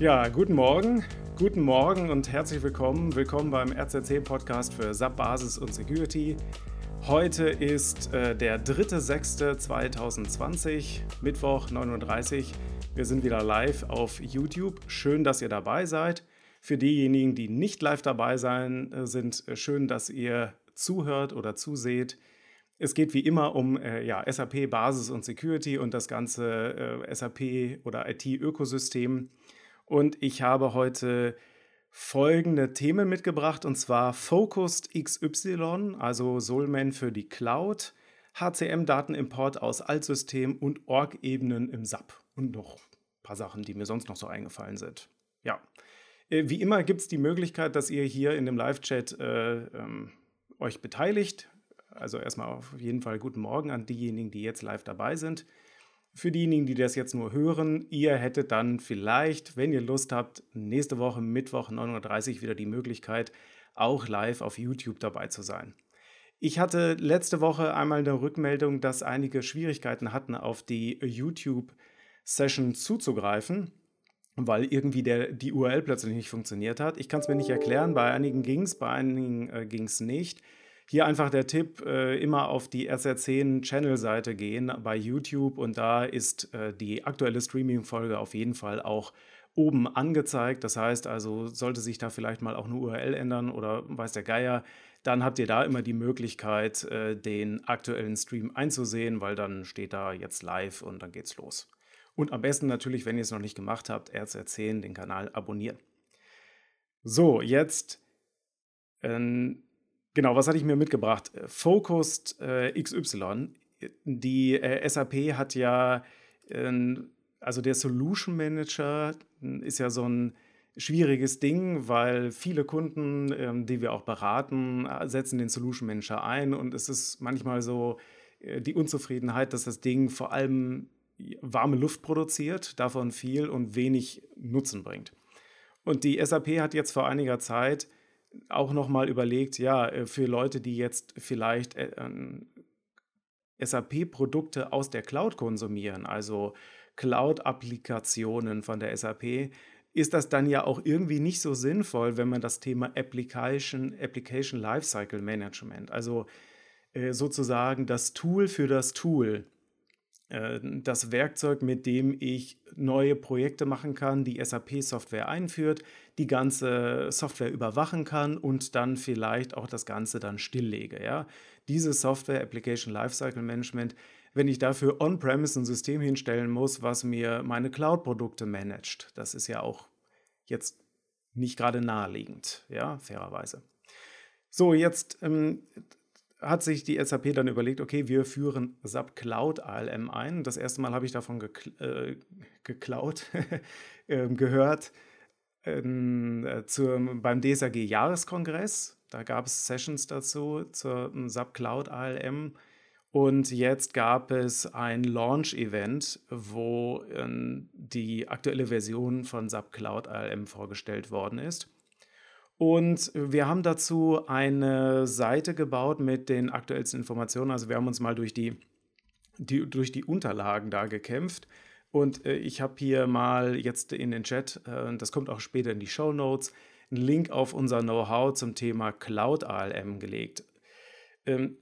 Ja, guten Morgen, guten Morgen und herzlich willkommen. Willkommen beim RZC-Podcast für SAP Basis und Security. Heute ist äh, der 3.6.2020, Mittwoch 9.30 Uhr. Wir sind wieder live auf YouTube. Schön, dass ihr dabei seid. Für diejenigen, die nicht live dabei sein, äh, sind äh, schön, dass ihr zuhört oder zuseht. Es geht wie immer um äh, ja, SAP Basis und Security und das ganze äh, SAP oder IT-Ökosystem. Und ich habe heute folgende Themen mitgebracht und zwar Focused XY, also Solman für die Cloud, HCM-Datenimport aus Altsystem und Org-Ebenen im SAP und noch ein paar Sachen, die mir sonst noch so eingefallen sind. Ja, äh, wie immer gibt es die Möglichkeit, dass ihr hier in dem Live-Chat äh, ähm, euch beteiligt. Also erstmal auf jeden Fall guten Morgen an diejenigen, die jetzt live dabei sind. Für diejenigen, die das jetzt nur hören, ihr hättet dann vielleicht, wenn ihr Lust habt, nächste Woche Mittwoch 9.30 Uhr wieder die Möglichkeit, auch live auf YouTube dabei zu sein. Ich hatte letzte Woche einmal eine Rückmeldung, dass einige Schwierigkeiten hatten, auf die YouTube-Session zuzugreifen, weil irgendwie der, die URL plötzlich nicht funktioniert hat. Ich kann es mir nicht erklären, bei einigen ging es, bei einigen äh, ging es nicht. Hier einfach der Tipp, äh, immer auf die SR10 Channel-Seite gehen bei YouTube und da ist äh, die aktuelle Streaming-Folge auf jeden Fall auch oben angezeigt. Das heißt also, sollte sich da vielleicht mal auch eine URL ändern oder weiß der Geier, dann habt ihr da immer die Möglichkeit, äh, den aktuellen Stream einzusehen, weil dann steht da jetzt live und dann geht's los. Und am besten natürlich, wenn ihr es noch nicht gemacht habt, RZ10 den Kanal abonnieren. So, jetzt ähm, Genau, was hatte ich mir mitgebracht? Focused äh, XY. Die äh, SAP hat ja, äh, also der Solution Manager ist ja so ein schwieriges Ding, weil viele Kunden, ähm, die wir auch beraten, setzen den Solution Manager ein und es ist manchmal so äh, die Unzufriedenheit, dass das Ding vor allem warme Luft produziert, davon viel und wenig Nutzen bringt. Und die SAP hat jetzt vor einiger Zeit auch nochmal überlegt, ja, äh, für Leute, die jetzt vielleicht äh, SAP-Produkte aus der Cloud konsumieren, also Cloud-Applikationen von der SAP, ist das dann ja auch irgendwie nicht so sinnvoll, wenn man das Thema Application, Application Lifecycle Management, also äh, sozusagen das Tool für das Tool, das Werkzeug, mit dem ich neue Projekte machen kann, die SAP-Software einführt, die ganze Software überwachen kann und dann vielleicht auch das Ganze dann stilllege. Ja? Diese Software Application Lifecycle Management, wenn ich dafür on-premise ein System hinstellen muss, was mir meine Cloud-Produkte managt, das ist ja auch jetzt nicht gerade naheliegend, ja, fairerweise. So, jetzt ähm, hat sich die SAP dann überlegt, okay, wir führen SAP Cloud ALM ein. Das erste Mal habe ich davon gekl äh, geklaut, äh, gehört ähm, äh, zur, beim DSAG-Jahreskongress. Da gab es Sessions dazu zur SAP Cloud ALM. Und jetzt gab es ein Launch-Event, wo ähm, die aktuelle Version von SAP Cloud ALM vorgestellt worden ist. Und wir haben dazu eine Seite gebaut mit den aktuellsten Informationen. Also wir haben uns mal durch die, die durch die Unterlagen da gekämpft. Und äh, ich habe hier mal jetzt in den Chat, äh, das kommt auch später in die Show Notes, einen Link auf unser Know-how zum Thema Cloud ALM gelegt. Ähm,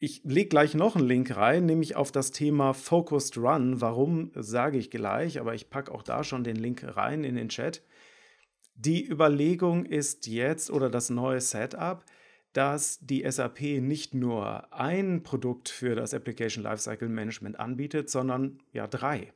ich lege gleich noch einen Link rein, nämlich auf das Thema Focused Run. Warum sage ich gleich, aber ich packe auch da schon den Link rein in den Chat. Die Überlegung ist jetzt oder das neue Setup, dass die SAP nicht nur ein Produkt für das Application Lifecycle Management anbietet, sondern ja drei.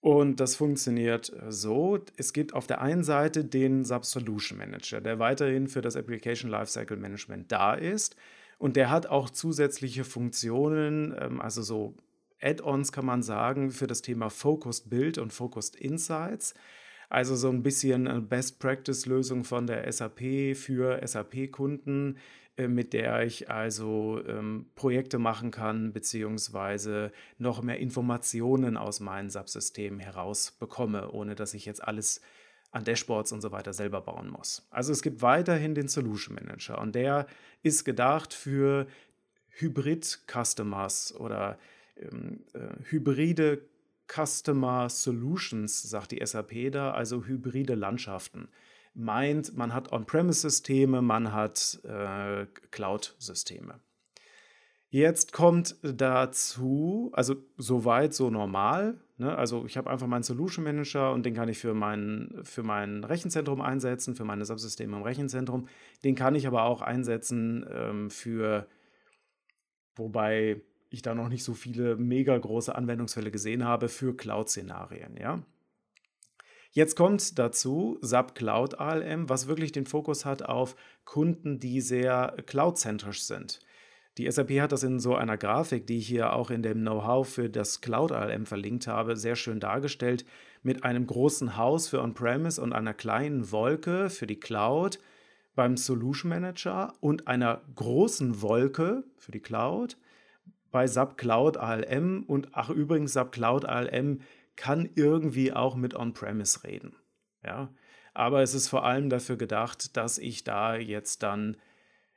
Und das funktioniert so. Es gibt auf der einen Seite den Sub Solution Manager, der weiterhin für das Application Lifecycle Management da ist. Und der hat auch zusätzliche Funktionen, ähm, also so Add-ons kann man sagen, für das Thema Focused Build und Focused Insights. Also so ein bisschen eine Best-Practice-Lösung von der SAP für SAP-Kunden, äh, mit der ich also ähm, Projekte machen kann, beziehungsweise noch mehr Informationen aus meinen Subsystemen herausbekomme, ohne dass ich jetzt alles an Dashboards und so weiter selber bauen muss. Also es gibt weiterhin den Solution Manager und der ist gedacht für Hybrid-Customers oder ähm, äh, hybride Customer Solutions, sagt die SAP da, also hybride Landschaften. Meint, man hat On-Premise-Systeme, man hat äh, Cloud-Systeme. Jetzt kommt dazu, also soweit so normal. Ne? Also ich habe einfach meinen Solution Manager und den kann ich für mein, für mein Rechenzentrum einsetzen, für meine Subsysteme im Rechenzentrum. Den kann ich aber auch einsetzen ähm, für, wobei ich da noch nicht so viele mega große Anwendungsfälle gesehen habe, für Cloud-Szenarien. Ja? Jetzt kommt dazu SAP Cloud ALM, was wirklich den Fokus hat auf Kunden, die sehr cloud-zentrisch sind. Die SAP hat das in so einer Grafik, die ich hier auch in dem Know-how für das Cloud ALM verlinkt habe, sehr schön dargestellt, mit einem großen Haus für On-Premise und einer kleinen Wolke für die Cloud beim Solution Manager und einer großen Wolke für die Cloud bei SAP Cloud ALM und ach übrigens SAP Cloud ALM kann irgendwie auch mit On-Premise reden. Ja, aber es ist vor allem dafür gedacht, dass ich da jetzt dann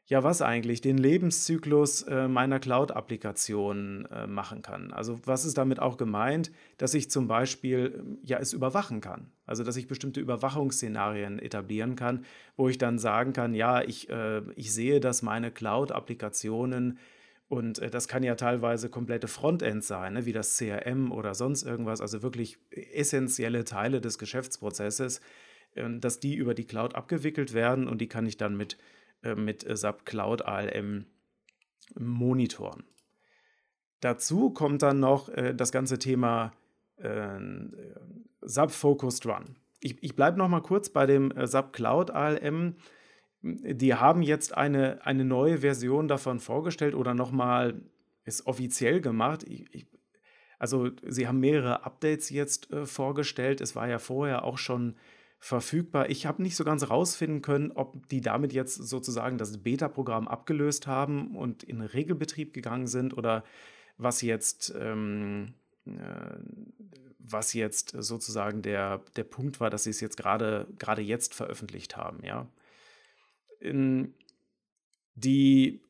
ja, was eigentlich? Den Lebenszyklus äh, meiner Cloud-Applikation äh, machen kann. Also was ist damit auch gemeint? Dass ich zum Beispiel ja es überwachen kann. Also dass ich bestimmte Überwachungsszenarien etablieren kann, wo ich dann sagen kann, ja, ich, äh, ich sehe, dass meine Cloud-Applikationen und äh, das kann ja teilweise komplette Frontends sein, ne, wie das CRM oder sonst irgendwas, also wirklich essentielle Teile des Geschäftsprozesses, ähm, dass die über die Cloud abgewickelt werden und die kann ich dann mit äh, mit äh, SAP Cloud ALM monitoren. Dazu kommt dann noch äh, das ganze Thema äh, SAP Focused Run. Ich, ich bleibe noch mal kurz bei dem äh, SAP Cloud ALM. Die haben jetzt eine, eine neue Version davon vorgestellt oder noch mal ist offiziell gemacht. Ich, ich, also sie haben mehrere Updates jetzt äh, vorgestellt. Es war ja vorher auch schon verfügbar. Ich habe nicht so ganz rausfinden können, ob die damit jetzt sozusagen das Beta-Programm abgelöst haben und in Regelbetrieb gegangen sind oder was jetzt, ähm, äh, was jetzt sozusagen der, der Punkt war, dass sie es jetzt gerade gerade jetzt veröffentlicht haben. Ja. Die,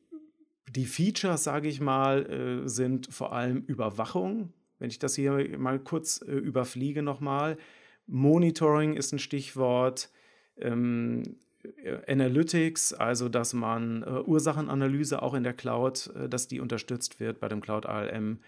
die Features, sage ich mal, äh, sind vor allem Überwachung. Wenn ich das hier mal kurz äh, überfliege nochmal. Monitoring ist ein Stichwort. Ähm, Analytics, also dass man äh, Ursachenanalyse auch in der Cloud, äh, dass die unterstützt wird bei dem Cloud ALM.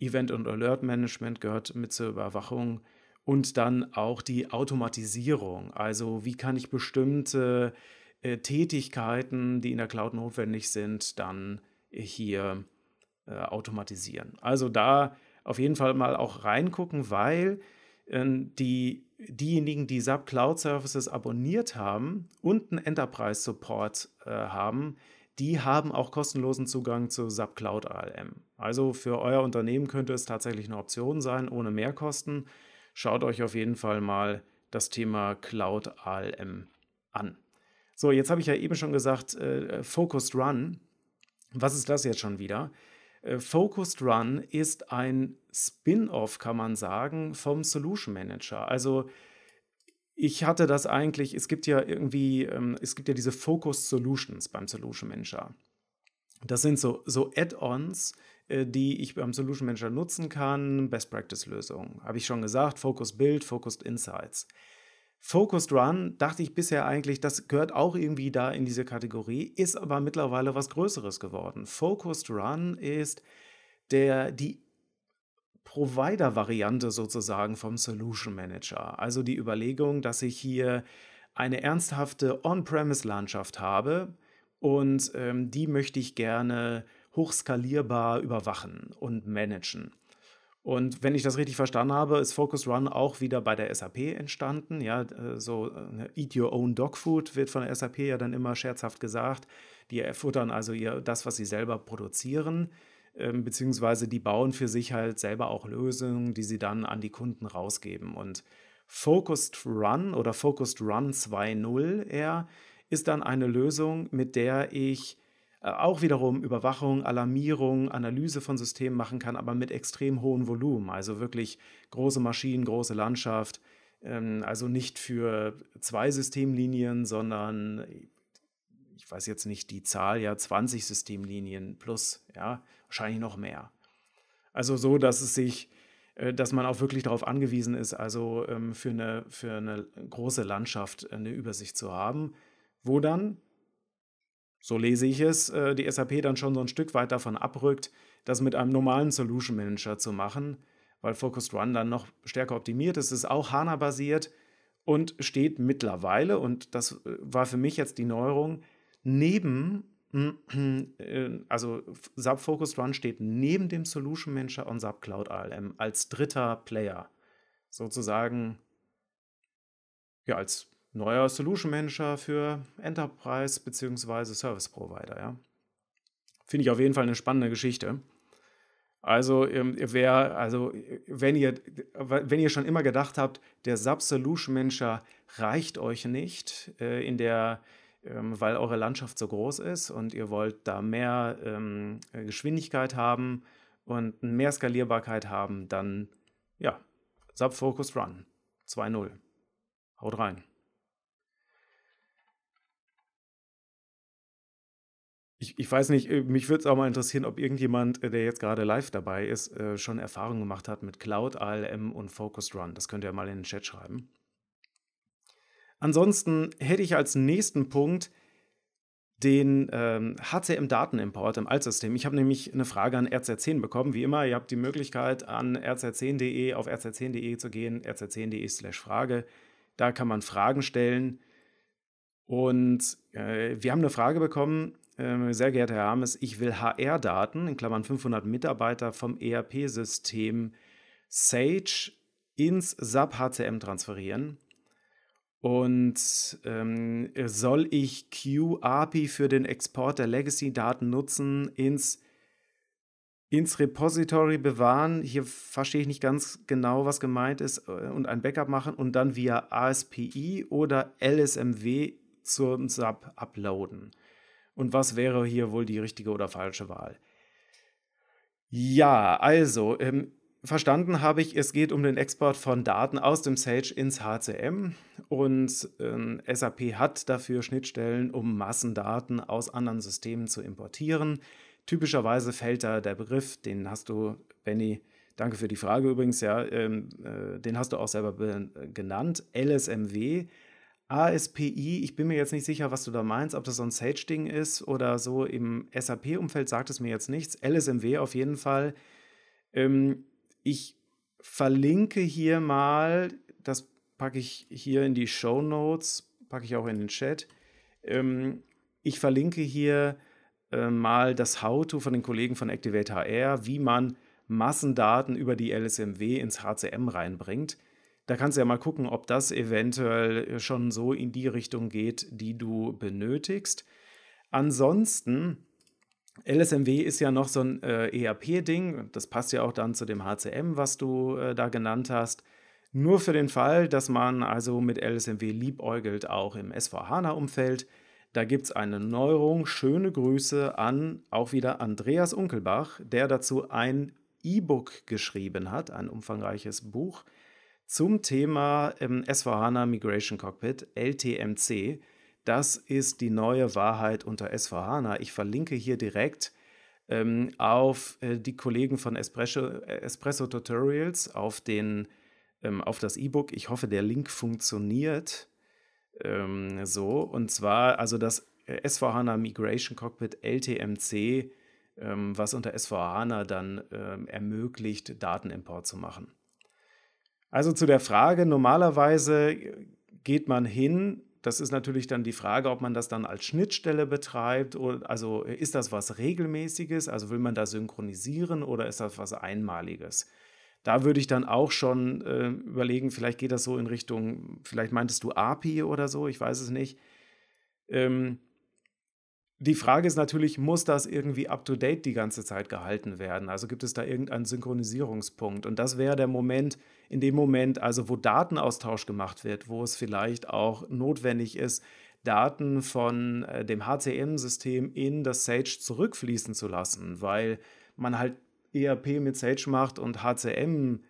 Event und Alert Management gehört mit zur Überwachung und dann auch die Automatisierung. Also wie kann ich bestimmte äh, Tätigkeiten, die in der Cloud notwendig sind, dann hier äh, automatisieren. Also da auf jeden Fall mal auch reingucken, weil ähm, die, diejenigen, die SAP Cloud Services abonniert haben und einen Enterprise Support äh, haben, die haben auch kostenlosen Zugang zu SAP Cloud ALM. Also für euer Unternehmen könnte es tatsächlich eine Option sein, ohne Mehrkosten. Schaut euch auf jeden Fall mal das Thema Cloud ALM an. So, jetzt habe ich ja eben schon gesagt, äh, Focused Run. Was ist das jetzt schon wieder? Äh, Focused Run ist ein Spin-off, kann man sagen, vom Solution Manager. Also ich hatte das eigentlich, es gibt ja irgendwie, ähm, es gibt ja diese Focused Solutions beim Solution Manager. Das sind so, so Add-ons, äh, die ich beim Solution Manager nutzen kann, Best Practice Lösungen. Habe ich schon gesagt, Focused Build, Focused Insights. Focused Run dachte ich bisher eigentlich, das gehört auch irgendwie da in diese Kategorie, ist aber mittlerweile was Größeres geworden. Focused Run ist der, die Provider-Variante sozusagen vom Solution Manager. Also die Überlegung, dass ich hier eine ernsthafte On-Premise-Landschaft habe und ähm, die möchte ich gerne hochskalierbar überwachen und managen. Und wenn ich das richtig verstanden habe, ist Focus Run auch wieder bei der SAP entstanden. Ja, äh, so äh, Eat Your Own Dog Food wird von der SAP ja dann immer scherzhaft gesagt. Die futtern also ihr, das, was sie selber produzieren, ähm, beziehungsweise die bauen für sich halt selber auch Lösungen, die sie dann an die Kunden rausgeben. Und Focused Run oder Focused Run 2.0 eher ist dann eine Lösung, mit der ich auch wiederum Überwachung, Alarmierung, Analyse von Systemen machen kann, aber mit extrem hohem Volumen. Also wirklich große Maschinen, große Landschaft. Ähm, also nicht für zwei Systemlinien, sondern ich weiß jetzt nicht die Zahl, ja, 20 Systemlinien plus, ja, wahrscheinlich noch mehr. Also so, dass es sich äh, dass man auch wirklich darauf angewiesen ist, also ähm, für eine, für eine große Landschaft eine Übersicht zu haben, wo dann, so lese ich es, äh, die SAP dann schon so ein Stück weit davon abrückt, das mit einem normalen Solution Manager zu machen, weil Focused Run dann noch stärker optimiert ist. Ist auch HANA-basiert und steht mittlerweile, und das äh, war für mich jetzt die Neuerung, neben, äh, also SAP Focused Run steht neben dem Solution Manager und SAP Cloud ALM als dritter Player. Sozusagen, ja, als neuer Solution Manager für Enterprise bzw. Service Provider, ja. Finde ich auf jeden Fall eine spannende Geschichte. Also, ähm, wer, also wenn, ihr, wenn ihr schon immer gedacht habt, der SAP Solution Manager reicht euch nicht, äh, in der, ähm, weil eure Landschaft so groß ist und ihr wollt da mehr ähm, Geschwindigkeit haben und mehr Skalierbarkeit haben, dann ja, SAP Focus Run 2.0. Haut rein. Ich, ich weiß nicht, äh, mich würde es auch mal interessieren, ob irgendjemand, äh, der jetzt gerade live dabei ist, äh, schon Erfahrungen gemacht hat mit Cloud, ALM und Focused Run. Das könnt ihr mal in den Chat schreiben. Ansonsten hätte ich als nächsten Punkt den ähm, HCM-Datenimport im Altsystem. Ich habe nämlich eine Frage an RZ10 bekommen. Wie immer, ihr habt die Möglichkeit, an rz10.de auf rz10.de zu gehen, rz10.de slash Frage. Da kann man Fragen stellen. Und äh, wir haben eine Frage bekommen, ähm, sehr geehrter Herr Hermes, ich will HR-Daten, in Klammern 500 Mitarbeiter, vom ERP-System Sage ins SAP HCM transferieren. Und ähm, soll ich QAPI für den Export der Legacy-Daten nutzen, ins, ins Repository bewahren? Hier verstehe ich nicht ganz genau, was gemeint ist, äh, und ein Backup machen und dann via ASPI oder LSMW zum SAP uploaden und was wäre hier wohl die richtige oder falsche Wahl. Ja, also, ähm, verstanden habe ich, es geht um den Export von Daten aus dem Sage ins HCM und ähm, SAP hat dafür Schnittstellen, um Massendaten aus anderen Systemen zu importieren. Typischerweise fällt da der Begriff, den hast du, Benny, danke für die Frage übrigens, ja, ähm, äh, den hast du auch selber genannt, LSMW, ASPI, ich bin mir jetzt nicht sicher, was du da meinst, ob das so ein Sage-Ding ist oder so im SAP-Umfeld sagt es mir jetzt nichts. LSMW auf jeden Fall. Ähm, ich verlinke hier mal, das packe ich hier in die Show Notes, packe ich auch in den Chat. Ähm, ich verlinke hier äh, mal das How-To von den Kollegen von Activate HR, wie man Massendaten über die LSMW ins HCM reinbringt. Da kannst du ja mal gucken, ob das eventuell schon so in die Richtung geht, die du benötigst. Ansonsten, LSMW ist ja noch so ein äh, ERP-Ding. Das passt ja auch dann zu dem HCM, was du äh, da genannt hast. Nur für den Fall, dass man also mit LSMW liebäugelt, auch im SVHANA-Umfeld. Da gibt es eine Neuerung. Schöne Grüße an auch wieder Andreas Unkelbach, der dazu ein E-Book geschrieben hat, ein umfangreiches Buch zum Thema ähm, S4HANA Migration Cockpit, LTMC. Das ist die neue Wahrheit unter S4HANA. Ich verlinke hier direkt ähm, auf äh, die Kollegen von Espresso, äh, Espresso Tutorials, auf, den, ähm, auf das E-Book. Ich hoffe, der Link funktioniert ähm, so. Und zwar also das äh, S4HANA Migration Cockpit LTMC, ähm, was unter S4HANA dann ähm, ermöglicht, Datenimport zu machen. Also zu der Frage, normalerweise geht man hin, das ist natürlich dann die Frage, ob man das dann als Schnittstelle betreibt. Oder, also ist das was Regelmäßiges? Also will man da synchronisieren oder ist das was Einmaliges? Da würde ich dann auch schon äh, überlegen, vielleicht geht das so in Richtung, vielleicht meintest du API oder so, ich weiß es nicht. Ähm, die Frage ist natürlich, muss das irgendwie up-to-date die ganze Zeit gehalten werden? Also gibt es da irgendeinen Synchronisierungspunkt? Und das wäre der Moment, in dem Moment, also wo Datenaustausch gemacht wird, wo es vielleicht auch notwendig ist, Daten von äh, dem HCM-System in das Sage zurückfließen zu lassen, weil man halt ERP mit Sage macht und HCM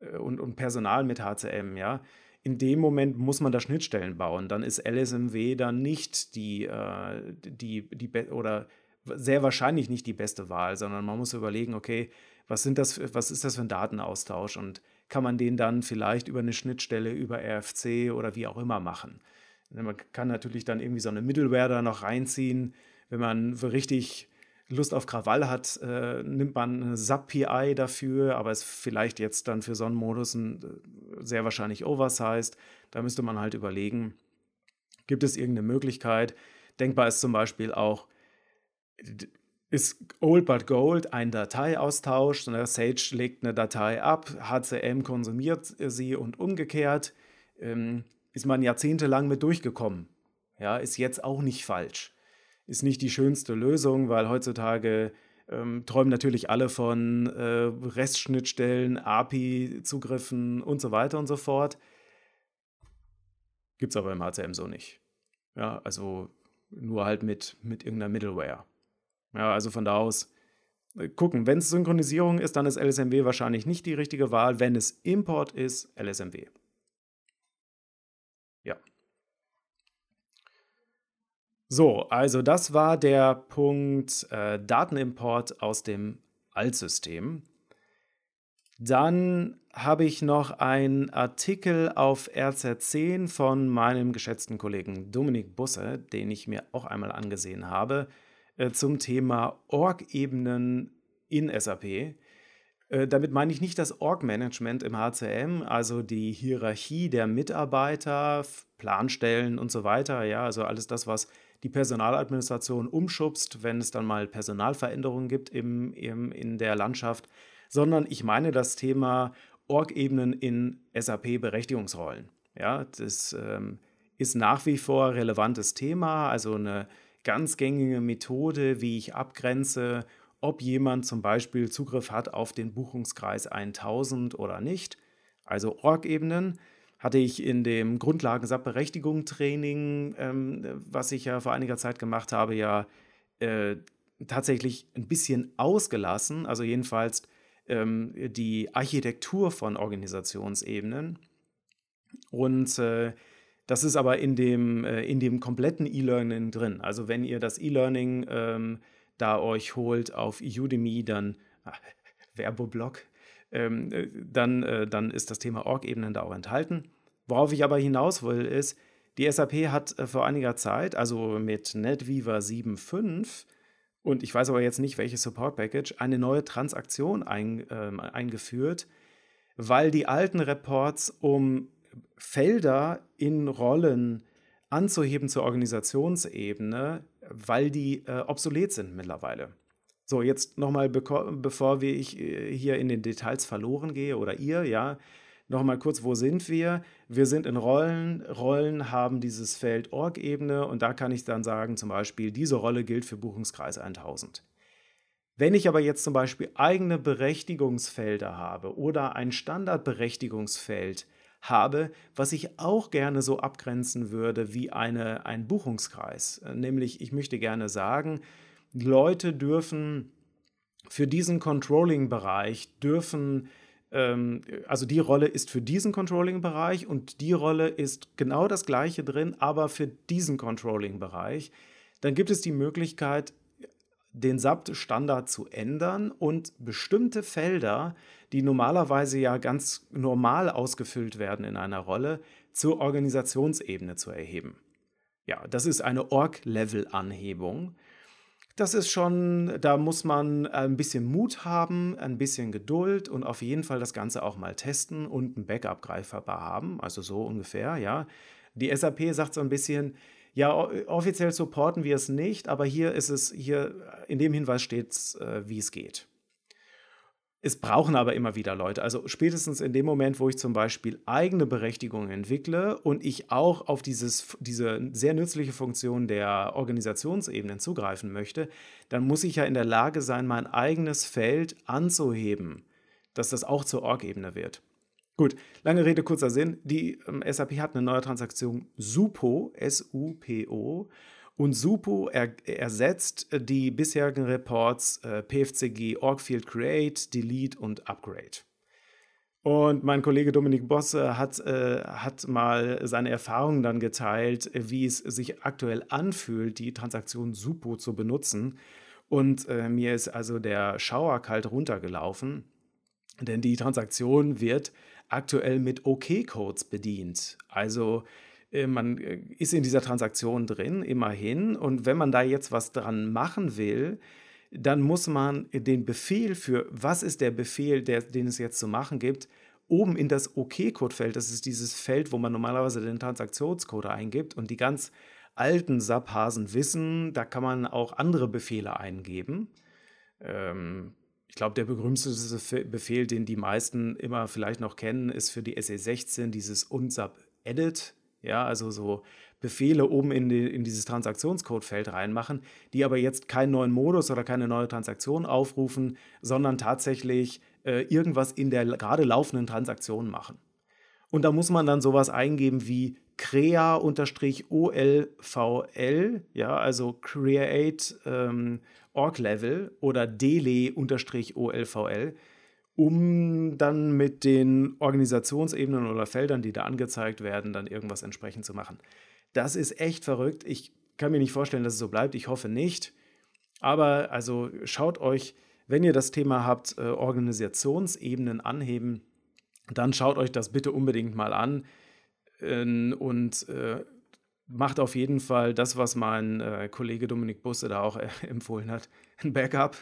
äh, und, und Personal mit HCM, ja in dem Moment muss man da Schnittstellen bauen. Dann ist LSMW dann nicht die, äh, die, die oder sehr wahrscheinlich nicht die beste Wahl, sondern man muss überlegen, okay, was, sind das, was ist das für ein Datenaustausch und kann man den dann vielleicht über eine Schnittstelle, über RFC oder wie auch immer machen. Man kann natürlich dann irgendwie so eine Middleware da noch reinziehen. Wenn man richtig Lust auf Krawall hat, äh, nimmt man eine SAP-PI dafür, aber ist vielleicht jetzt dann für Sonnenmodus ein, äh, sehr wahrscheinlich oversized. Da müsste man halt überlegen, gibt es irgendeine Möglichkeit? Denkbar ist zum Beispiel auch, ist Old but Gold ein Dateiaustausch. Ne? Sage legt eine Datei ab, HCM konsumiert sie und umgekehrt. Ähm, ist man jahrzehntelang mit durchgekommen. Ja, ist jetzt auch nicht falsch. Ist nicht die schönste Lösung, weil heutzutage ähm, träumen natürlich alle von äh, Restschnittstellen, API-Zugriffen und so weiter und so fort. Gibt es aber im HCM so nicht. Ja, also nur halt mit, mit irgendeiner Middleware. Ja, also von da aus äh, gucken. Wenn es Synchronisierung ist, dann ist LSMW wahrscheinlich nicht die richtige Wahl. Wenn es Import ist, LSMW. Ja. So, also das war der Punkt äh, Datenimport aus dem Altsystem. Dann habe ich noch einen Artikel auf RZ10 von meinem geschätzten Kollegen Dominik Busse, den ich mir auch einmal angesehen habe, äh, zum Thema Org-Ebenen in SAP. Äh, damit meine ich nicht das Org-Management im HCM, also die Hierarchie der Mitarbeiter, Planstellen und so weiter. Ja, also alles das, was die Personaladministration umschubst, wenn es dann mal Personalveränderungen gibt im, im, in der Landschaft, sondern ich meine das Thema Org-Ebenen in SAP-Berechtigungsrollen. Ja, das ähm, ist nach wie vor relevantes Thema, also eine ganz gängige Methode, wie ich abgrenze, ob jemand zum Beispiel Zugriff hat auf den Buchungskreis 1000 oder nicht. Also Org-Ebenen hatte ich in dem Grundlagen berechtigung training ähm, was ich ja vor einiger Zeit gemacht habe, ja äh, tatsächlich ein bisschen ausgelassen. Also jedenfalls ähm, die Architektur von Organisationsebenen. Und äh, das ist aber in dem, äh, in dem kompletten E-Learning drin. Also wenn ihr das E-Learning ähm, da euch holt auf Udemy, dann ah, Werbeblock, ähm, äh, dann, äh, dann ist das Thema Org-Ebenen da auch enthalten. Worauf ich aber hinaus will, ist, die SAP hat äh, vor einiger Zeit, also mit NetWeaver 7.5, und ich weiß aber jetzt nicht, welches Support-Package, eine neue Transaktion ein, äh, eingeführt, weil die alten Reports um Felder in Rollen anzuheben zur Organisationsebene, weil die äh, obsolet sind mittlerweile. So, jetzt nochmal, bevor ich äh, hier in den Details verloren gehe oder ihr, ja, nochmal kurz, wo sind wir? Wir sind in Rollen. Rollen haben dieses Feld Org-Ebene und da kann ich dann sagen, zum Beispiel, diese Rolle gilt für Buchungskreis 1000. Wenn ich aber jetzt zum Beispiel eigene Berechtigungsfelder habe oder ein Standardberechtigungsfeld habe, was ich auch gerne so abgrenzen würde wie eine, ein Buchungskreis, nämlich ich möchte gerne sagen, Leute dürfen für diesen Controlling-Bereich dürfen, also die Rolle ist für diesen Controlling-Bereich und die Rolle ist genau das gleiche drin, aber für diesen Controlling-Bereich. Dann gibt es die Möglichkeit, den SAP-Standard zu ändern und bestimmte Felder, die normalerweise ja ganz normal ausgefüllt werden in einer Rolle, zur Organisationsebene zu erheben. Ja, das ist eine Org-Level-Anhebung. Das ist schon, da muss man ein bisschen Mut haben, ein bisschen Geduld und auf jeden Fall das Ganze auch mal testen und ein Backup greifbar haben, also so ungefähr, ja. Die SAP sagt so ein bisschen, ja, offiziell supporten wir es nicht, aber hier ist es, hier in dem Hinweis steht es, äh, wie es geht. Es brauchen aber immer wieder Leute. Also spätestens in dem Moment, wo ich zum Beispiel eigene Berechtigungen entwickle und ich auch auf dieses, diese sehr nützliche Funktion der Organisationsebenen zugreifen möchte, dann muss ich ja in der Lage sein, mein eigenes Feld anzuheben, dass das auch zur Org-Ebene wird. Gut, lange Rede, kurzer Sinn. Die ähm, SAP hat eine neue Transaktion SUPO, S-U-P-O, und Supo er, ersetzt die bisherigen Reports äh, PFCG Orgfield Create, Delete und Upgrade. Und mein Kollege Dominik Bosse hat, äh, hat mal seine Erfahrungen dann geteilt, wie es sich aktuell anfühlt, die Transaktion Supo zu benutzen. Und äh, mir ist also der Schauer kalt runtergelaufen, denn die Transaktion wird aktuell mit OK-Codes bedient. Also äh, man äh, ist in dieser Transaktion drin, immerhin. Und wenn man da jetzt was dran machen will, dann muss man den Befehl für, was ist der Befehl, der, den es jetzt zu machen gibt, oben in das OK-Code-Feld, das ist dieses Feld, wo man normalerweise den Transaktionscode eingibt und die ganz alten SAP-Hasen wissen, da kann man auch andere Befehle eingeben. Ähm, ich glaube, der berühmteste Befehl, den die meisten immer vielleicht noch kennen, ist für die SE16 dieses unsub edit. Ja, also so Befehle oben in, die, in dieses Transaktionscode-Feld reinmachen, die aber jetzt keinen neuen Modus oder keine neue Transaktion aufrufen, sondern tatsächlich äh, irgendwas in der gerade laufenden Transaktion machen. Und da muss man dann sowas eingeben wie crea-olvl, ja, also create ähm, org level oder dele-olvl, um dann mit den Organisationsebenen oder Feldern, die da angezeigt werden, dann irgendwas entsprechend zu machen. Das ist echt verrückt. Ich kann mir nicht vorstellen, dass es so bleibt. Ich hoffe nicht. Aber also schaut euch, wenn ihr das Thema habt, äh, Organisationsebenen anheben, dann schaut euch das bitte unbedingt mal an äh, und äh, macht auf jeden Fall das, was mein äh, Kollege Dominik Busse da auch empfohlen hat, ein Backup.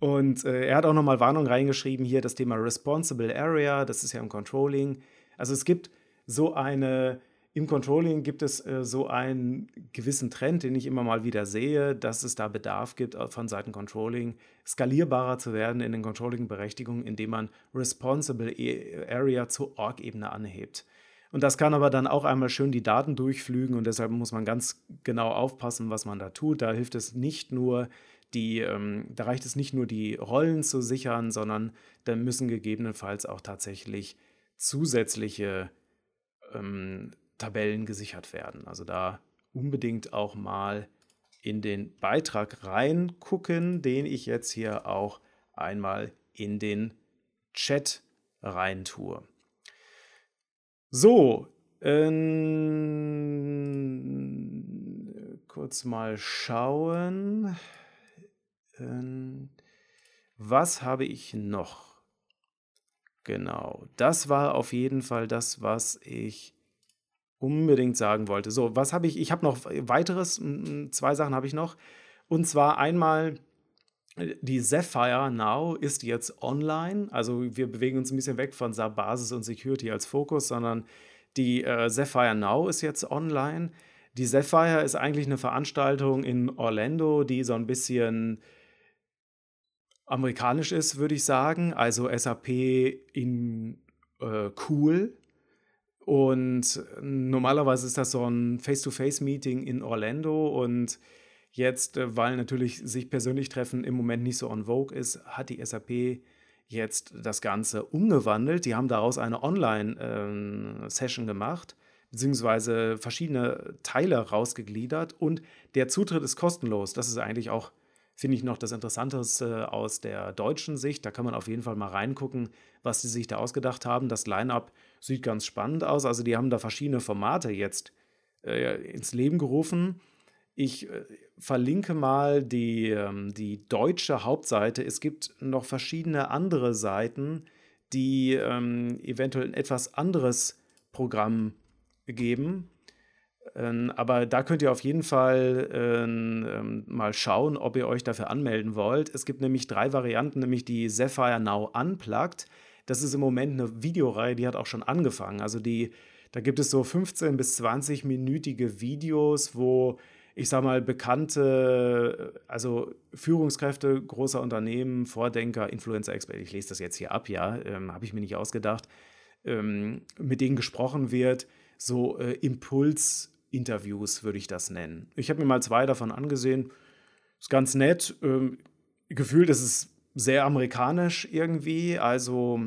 Und äh, er hat auch nochmal Warnung reingeschrieben, hier das Thema Responsible Area, das ist ja im Controlling. Also es gibt so eine im Controlling gibt es äh, so einen gewissen Trend, den ich immer mal wieder sehe, dass es da Bedarf gibt äh, von Seiten Controlling, skalierbarer zu werden in den Controlling-Berechtigungen, indem man Responsible e-, Area zur Org-Ebene anhebt. Und das kann aber dann auch einmal schön die Daten durchflügen und deshalb muss man ganz genau aufpassen, was man da tut. Da hilft es nicht nur, die, ähm, da reicht es nicht nur, die Rollen zu sichern, sondern da müssen gegebenenfalls auch tatsächlich zusätzliche ähm, Tabellen gesichert werden. Also da unbedingt auch mal in den Beitrag reingucken, den ich jetzt hier auch einmal in den Chat reintue. So, ähm, kurz mal schauen. Ähm, was habe ich noch? Genau, das war auf jeden Fall das, was ich unbedingt sagen wollte. So, was habe ich? Ich habe noch weiteres, zwei Sachen habe ich noch. Und zwar einmal äh, die Sapphire Now ist jetzt online. Also wir bewegen uns ein bisschen weg von SAP Basis und Security als Fokus, sondern die äh, Sapphire Now ist jetzt online. Die Sapphire ist eigentlich eine Veranstaltung in Orlando, die so ein bisschen amerikanisch ist, würde ich sagen. Also SAP in äh, cool und normalerweise ist das so ein Face-to-Face-Meeting in Orlando und jetzt, äh, weil natürlich sich persönlich treffen im Moment nicht so on vogue ist, hat die SAP jetzt das Ganze umgewandelt. Die haben daraus eine Online-Session ähm, gemacht, beziehungsweise verschiedene Teile rausgegliedert und der Zutritt ist kostenlos. Das ist eigentlich auch, finde ich, noch das Interessanteste aus der deutschen Sicht. Da kann man auf jeden Fall mal reingucken, was sie sich da ausgedacht haben. Das Line-up Sieht ganz spannend aus. Also die haben da verschiedene Formate jetzt äh, ins Leben gerufen. Ich äh, verlinke mal die, ähm, die deutsche Hauptseite. Es gibt noch verschiedene andere Seiten, die ähm, eventuell ein etwas anderes Programm geben. Ähm, aber da könnt ihr auf jeden Fall ähm, ähm, mal schauen, ob ihr euch dafür anmelden wollt. Es gibt nämlich drei Varianten, nämlich die Sapphire Now Unplugged. Das ist im Moment eine Videoreihe, die hat auch schon angefangen. Also die, da gibt es so 15 bis 20-minütige Videos, wo ich sage mal, bekannte, also Führungskräfte großer Unternehmen, Vordenker, Influencer-Experten, ich lese das jetzt hier ab, ja, ähm, habe ich mir nicht ausgedacht, ähm, mit denen gesprochen wird, so äh, Impuls-Interviews würde ich das nennen. Ich habe mir mal zwei davon angesehen, ist ganz nett, ähm, gefühlt ist es sehr amerikanisch irgendwie. Also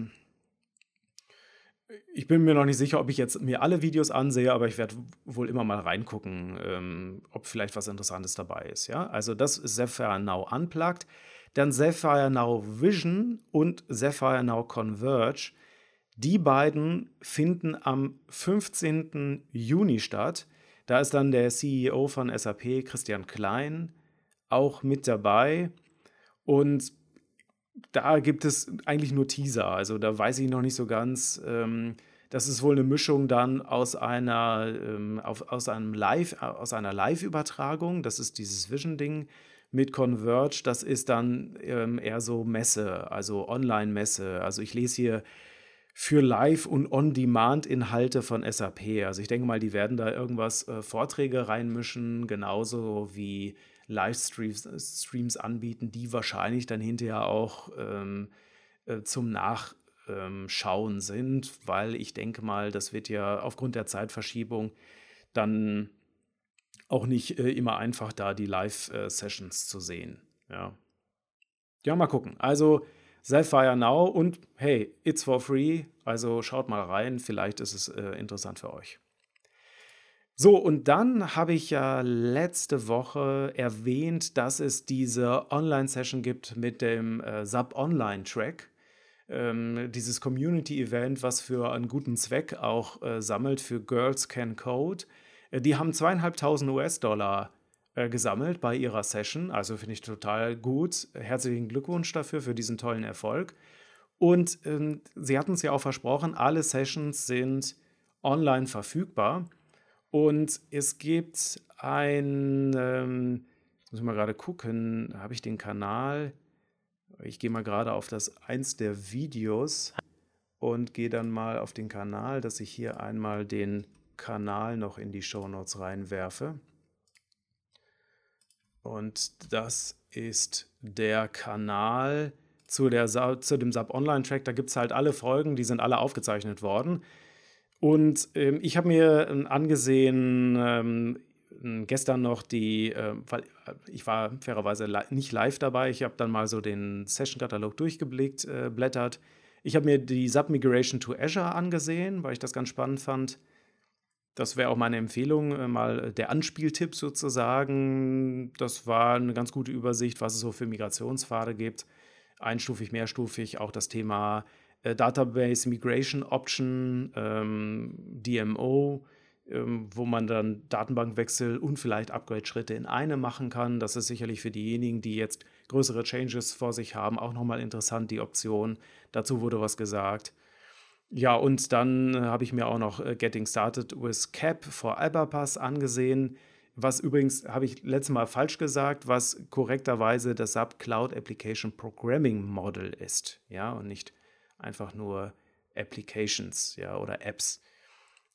ich bin mir noch nicht sicher, ob ich jetzt mir alle Videos ansehe, aber ich werde wohl immer mal reingucken, ähm, ob vielleicht was Interessantes dabei ist. Ja? Also das ist Sapphire Now Unplugged. Dann Sapphire Now Vision und Sapphire Now Converge. Die beiden finden am 15. Juni statt. Da ist dann der CEO von SAP, Christian Klein, auch mit dabei. Und da gibt es eigentlich nur Teaser. Also da weiß ich noch nicht so ganz. Ähm, das ist wohl eine Mischung dann aus einer, ähm, aus Live, aus einer Live-Übertragung. Das ist dieses Vision-Ding mit Converge. Das ist dann ähm, eher so Messe, also Online-Messe. Also ich lese hier für Live- und On-Demand-Inhalte von SAP. Also ich denke mal, die werden da irgendwas äh, Vorträge reinmischen, genauso wie Livestreams Streams anbieten, die wahrscheinlich dann hinterher auch ähm, äh, zum Nachschauen ähm, sind, weil ich denke mal, das wird ja aufgrund der Zeitverschiebung dann auch nicht äh, immer einfach da die Live-Sessions äh, zu sehen. Ja. ja, mal gucken. Also Sapphire Now und hey, it's for free, also schaut mal rein, vielleicht ist es äh, interessant für euch. So, und dann habe ich ja letzte Woche erwähnt, dass es diese Online-Session gibt mit dem äh, Sub-Online-Track. Ähm, dieses Community-Event, was für einen guten Zweck auch äh, sammelt für Girls Can Code. Äh, die haben zweieinhalbtausend US-Dollar äh, gesammelt bei ihrer Session. Also finde ich total gut. Herzlichen Glückwunsch dafür, für diesen tollen Erfolg. Und ähm, sie hatten es ja auch versprochen, alle Sessions sind online verfügbar. Und es gibt ein, ähm, muss ich mal gerade gucken, habe ich den Kanal? Ich gehe mal gerade auf das eins der Videos und gehe dann mal auf den Kanal, dass ich hier einmal den Kanal noch in die Show Notes reinwerfe. Und das ist der Kanal zu, der, zu dem SAP Online Track. Da gibt es halt alle Folgen, die sind alle aufgezeichnet worden. Und ähm, ich habe mir ähm, angesehen, ähm, gestern noch die, äh, weil ich war fairerweise li nicht live dabei, ich habe dann mal so den Session-Katalog durchgeblickt, äh, blättert. Ich habe mir die Submigration to Azure angesehen, weil ich das ganz spannend fand. Das wäre auch meine Empfehlung, äh, mal der Anspieltipp sozusagen. Das war eine ganz gute Übersicht, was es so für Migrationspfade gibt. Einstufig, mehrstufig, auch das Thema äh, Database Migration Option, ähm, DMO, ähm, wo man dann Datenbankwechsel und vielleicht Upgrade-Schritte in eine machen kann. Das ist sicherlich für diejenigen, die jetzt größere Changes vor sich haben, auch nochmal interessant, die Option. Dazu wurde was gesagt. Ja, und dann äh, habe ich mir auch noch äh, Getting Started with CAP for Albapass angesehen, was übrigens, habe ich letztes Mal falsch gesagt, was korrekterweise das SAP Cloud Application Programming Model ist, ja, und nicht einfach nur Applications, ja, oder Apps.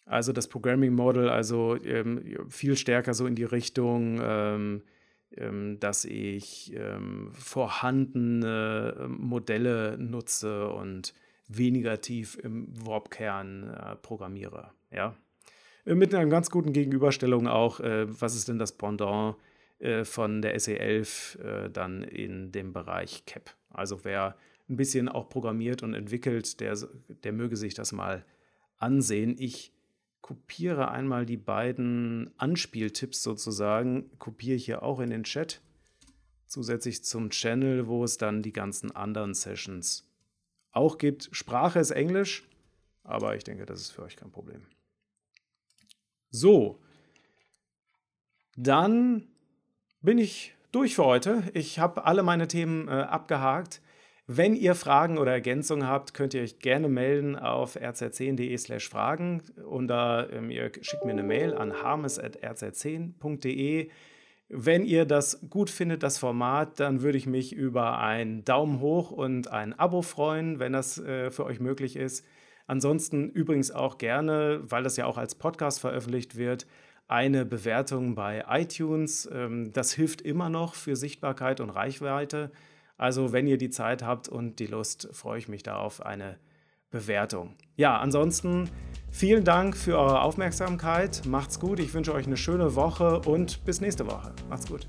Also das Programming Model, also ähm, viel stärker so in die Richtung, ähm, ähm, dass ich ähm, vorhandene ähm, Modelle nutze und weniger tief im Warp-Kern äh, programmiere. Ja? Äh, mit einer ganz guten Gegenüberstellung auch, äh, was ist denn das Pendant äh, von der SE11 äh, dann in dem Bereich CAP? Also wer ein bisschen auch programmiert und entwickelt, der, der möge sich das mal ansehen. Ich kopiere einmal die beiden Anspieltipps sozusagen, kopiere ich hier auch in den Chat, zusätzlich zum Channel, wo es dann die ganzen anderen Sessions auch gibt. Sprache ist Englisch, aber ich denke, das ist für euch kein Problem. So, dann bin ich durch für heute. Ich habe alle meine Themen äh, abgehakt. Wenn ihr Fragen oder Ergänzungen habt, könnt ihr euch gerne melden auf rz10.de slash Fragen oder ähm, ihr schickt mir eine Mail an harmes.rz10.de. Wenn ihr das gut findet, das Format, dann würde ich mich über einen Daumen hoch und ein Abo freuen, wenn das äh, für euch möglich ist. Ansonsten übrigens auch gerne, weil das ja auch als Podcast veröffentlicht wird, eine Bewertung bei iTunes. Ähm, das hilft immer noch für Sichtbarkeit und Reichweite. Also wenn ihr die Zeit habt und die Lust, freue ich mich da auf eine Bewertung. Ja, ansonsten vielen Dank für eure Aufmerksamkeit. Macht's gut. Ich wünsche euch eine schöne Woche und bis nächste Woche. Macht's gut.